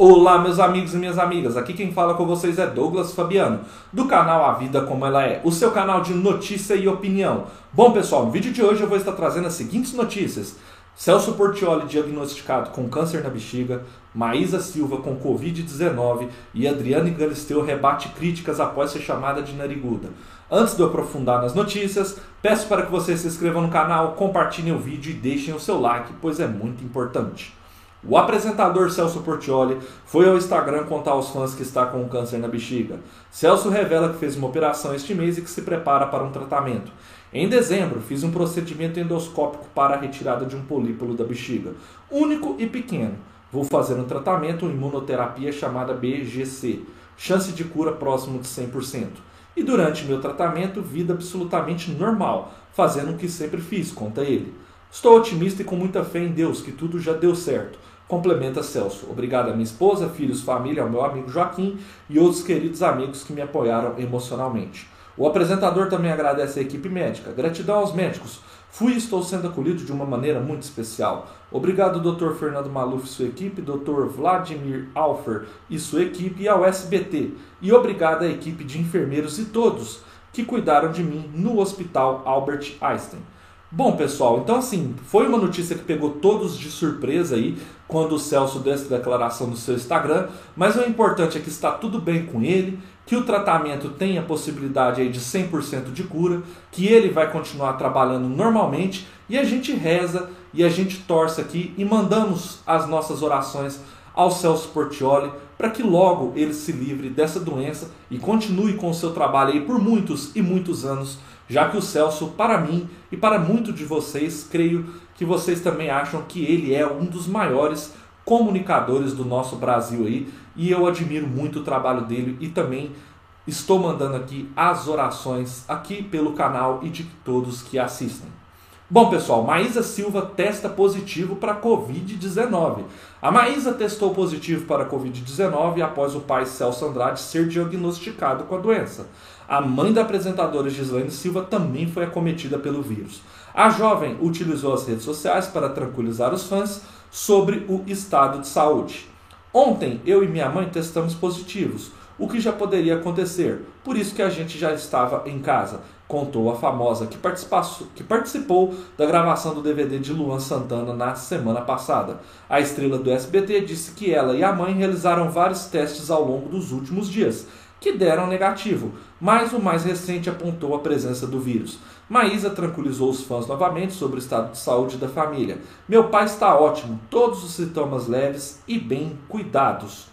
Olá, meus amigos e minhas amigas. Aqui quem fala com vocês é Douglas Fabiano, do canal A Vida Como Ela É, o seu canal de notícia e opinião. Bom, pessoal, no vídeo de hoje eu vou estar trazendo as seguintes notícias: Celso Portioli diagnosticado com câncer na bexiga, Maísa Silva com Covid-19 e Adriane Galisteu rebate críticas após ser chamada de nariguda. Antes de eu aprofundar nas notícias, peço para que vocês se inscrevam no canal, compartilhem o vídeo e deixem o seu like, pois é muito importante. O apresentador Celso Portioli foi ao Instagram contar aos fãs que está com câncer na bexiga. Celso revela que fez uma operação este mês e que se prepara para um tratamento. Em dezembro, fiz um procedimento endoscópico para a retirada de um polípulo da bexiga, único e pequeno. Vou fazer um tratamento imunoterapia chamada BGC, chance de cura próximo de 100%. E durante meu tratamento, vida absolutamente normal, fazendo o que sempre fiz, conta ele. Estou otimista e com muita fé em Deus que tudo já deu certo. Complementa Celso. Obrigado a minha esposa, filhos, família, ao meu amigo Joaquim e outros queridos amigos que me apoiaram emocionalmente. O apresentador também agradece a equipe médica. Gratidão aos médicos. Fui e estou sendo acolhido de uma maneira muito especial. Obrigado, Dr. Fernando Maluf e sua equipe, Dr. Vladimir Alfer e sua equipe e ao SBT. E obrigado à equipe de enfermeiros e todos que cuidaram de mim no Hospital Albert Einstein. Bom, pessoal, então assim, foi uma notícia que pegou todos de surpresa aí quando o Celso deu essa declaração no seu Instagram, mas o importante é que está tudo bem com ele, que o tratamento tem a possibilidade aí de 100% de cura, que ele vai continuar trabalhando normalmente e a gente reza e a gente torce aqui e mandamos as nossas orações ao Celso Portioli para que logo ele se livre dessa doença e continue com o seu trabalho aí por muitos e muitos anos já que o Celso, para mim e para muitos de vocês, creio que vocês também acham que ele é um dos maiores comunicadores do nosso Brasil aí, e eu admiro muito o trabalho dele e também estou mandando aqui as orações aqui pelo canal e de todos que assistem. Bom, pessoal, Maísa Silva testa positivo para Covid-19. A Maísa testou positivo para Covid-19 após o pai Celso Andrade ser diagnosticado com a doença. A mãe da apresentadora Gislaine Silva também foi acometida pelo vírus. A jovem utilizou as redes sociais para tranquilizar os fãs sobre o estado de saúde. Ontem, eu e minha mãe testamos positivos o que já poderia acontecer. Por isso que a gente já estava em casa, contou a famosa que, que participou da gravação do DVD de Luan Santana na semana passada. A estrela do SBT disse que ela e a mãe realizaram vários testes ao longo dos últimos dias, que deram negativo, mas o mais recente apontou a presença do vírus. Maísa tranquilizou os fãs novamente sobre o estado de saúde da família. Meu pai está ótimo, todos os sintomas leves e bem cuidados.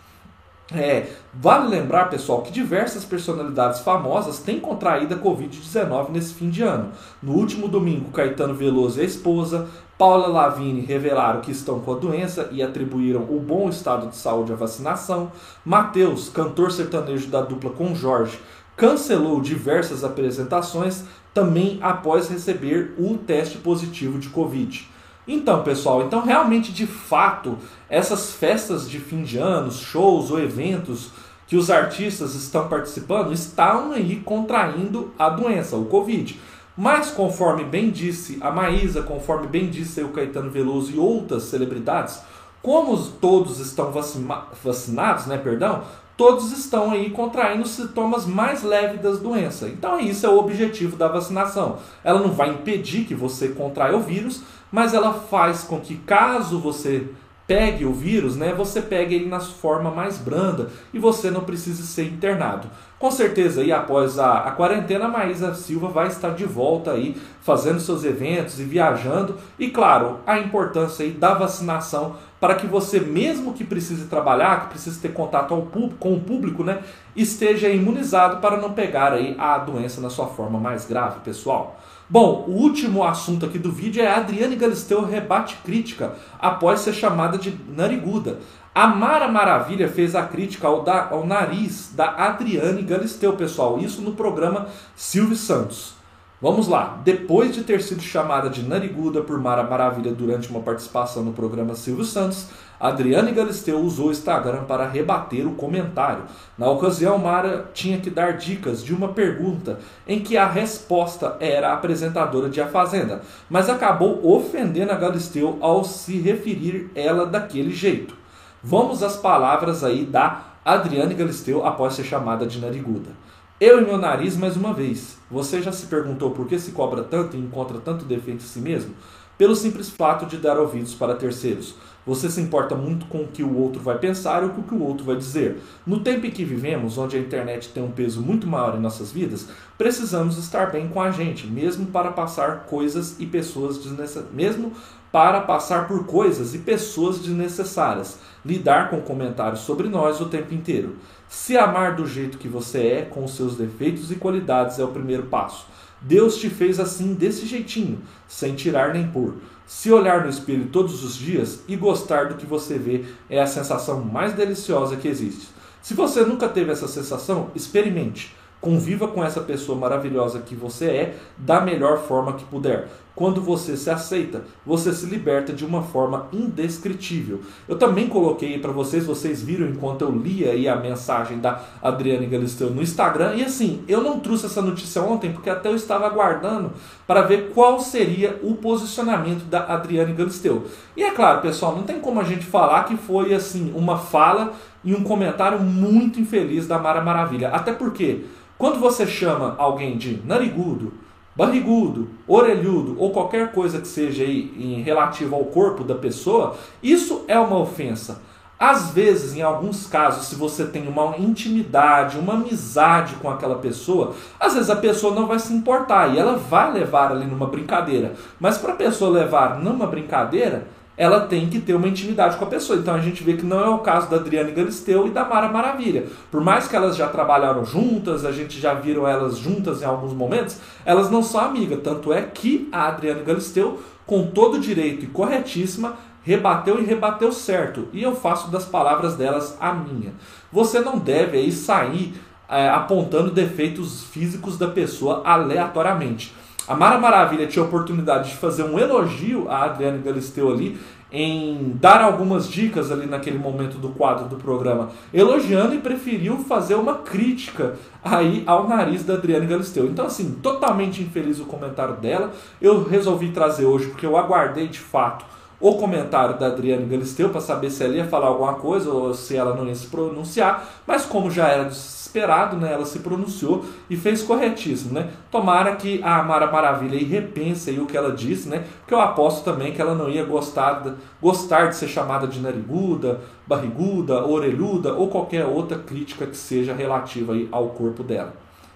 É, vale lembrar, pessoal, que diversas personalidades famosas têm contraído a Covid-19 nesse fim de ano. No último domingo, Caetano Veloso e a esposa, Paula Lavigne, revelaram que estão com a doença e atribuíram o bom estado de saúde à vacinação. Mateus, cantor sertanejo da dupla com Jorge, cancelou diversas apresentações também após receber um teste positivo de Covid. Então, pessoal, então realmente de fato, essas festas de fim de ano, shows ou eventos que os artistas estão participando estão aí contraindo a doença, o Covid. Mas conforme bem disse a Maísa, conforme bem disse o Caetano Veloso e outras celebridades, como todos estão vacinados, né, perdão, todos estão aí contraindo sintomas mais leves das doenças. Então isso é o objetivo da vacinação. Ela não vai impedir que você contraia o vírus, mas ela faz com que caso você pegue o vírus, né, você pegue ele na forma mais branda e você não precise ser internado. Com certeza aí após a, a quarentena, a Maísa Silva vai estar de volta aí fazendo seus eventos e viajando e claro, a importância aí da vacinação para que você mesmo que precise trabalhar, que precise ter contato ao público, com o público, né, esteja imunizado para não pegar aí a doença na sua forma mais grave, pessoal. Bom, o último assunto aqui do vídeo é a Adriane Galisteu rebate crítica após ser chamada de nariguda. A Mara Maravilha fez a crítica ao, da, ao nariz da Adriane Galisteu, pessoal. Isso no programa Silvio Santos. Vamos lá. Depois de ter sido chamada de nariguda por Mara Maravilha durante uma participação no programa Silvio Santos, Adriane Galisteu usou o Instagram para rebater o comentário. Na ocasião, Mara tinha que dar dicas de uma pergunta em que a resposta era a apresentadora de A Fazenda, mas acabou ofendendo a Galisteu ao se referir ela daquele jeito. Vamos às palavras aí da Adriane Galisteu após ser chamada de nariguda. Eu e meu nariz mais uma vez. Você já se perguntou por que se cobra tanto e encontra tanto defeito em si mesmo? Pelo simples fato de dar ouvidos para terceiros. Você se importa muito com o que o outro vai pensar ou com o que o outro vai dizer. No tempo em que vivemos, onde a internet tem um peso muito maior em nossas vidas, precisamos estar bem com a gente, mesmo para passar coisas e pessoas desnecessárias, mesmo para passar por coisas e pessoas desnecessárias, lidar com comentários sobre nós o tempo inteiro. Se amar do jeito que você é, com os seus defeitos e qualidades, é o primeiro passo. Deus te fez assim, desse jeitinho, sem tirar nem pôr. Se olhar no espelho todos os dias e gostar do que você vê é a sensação mais deliciosa que existe. Se você nunca teve essa sensação, experimente. Conviva com essa pessoa maravilhosa que você é da melhor forma que puder. Quando você se aceita, você se liberta de uma forma indescritível. Eu também coloquei para vocês, vocês viram enquanto eu lia aí a mensagem da Adriane Galisteu no Instagram. E assim, eu não trouxe essa notícia ontem porque até eu estava aguardando para ver qual seria o posicionamento da Adriane Galisteu. E é claro, pessoal, não tem como a gente falar que foi assim uma fala e um comentário muito infeliz da Mara Maravilha. Até porque quando você chama alguém de narigudo, barrigudo, orelhudo ou qualquer coisa que seja aí em relativo ao corpo da pessoa, isso é uma ofensa. Às vezes, em alguns casos, se você tem uma intimidade, uma amizade com aquela pessoa, às vezes a pessoa não vai se importar e ela vai levar ali numa brincadeira. Mas para a pessoa levar numa brincadeira, ela tem que ter uma intimidade com a pessoa. Então a gente vê que não é o caso da Adriane Galisteu e da Mara Maravilha. Por mais que elas já trabalharam juntas, a gente já viram elas juntas em alguns momentos, elas não são amigas. Tanto é que a Adriane Galisteu, com todo direito e corretíssima, rebateu e rebateu certo. E eu faço das palavras delas a minha. Você não deve aí sair é, apontando defeitos físicos da pessoa aleatoriamente. A Mara Maravilha tinha a oportunidade de fazer um elogio a Adriane Galisteu ali, em dar algumas dicas ali naquele momento do quadro do programa, elogiando e preferiu fazer uma crítica aí ao nariz da Adriane Galisteu. Então, assim, totalmente infeliz o comentário dela. Eu resolvi trazer hoje porque eu aguardei de fato o comentário da Adriane Galisteu para saber se ela ia falar alguma coisa ou se ela não ia se pronunciar, mas como já era esperado, né, ela se pronunciou e fez corretíssimo, né? Tomara que a Mara Maravilha aí repense aí o que ela disse, né? Porque eu aposto também que ela não ia gostar de, gostar de ser chamada de nariguda, barriguda, orelhuda ou qualquer outra crítica que seja relativa aí ao corpo dela.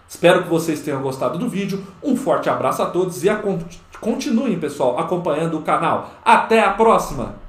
Espero que vocês tenham gostado do vídeo. Um forte abraço a todos e a, continuem, pessoal, acompanhando o canal. Até a próxima!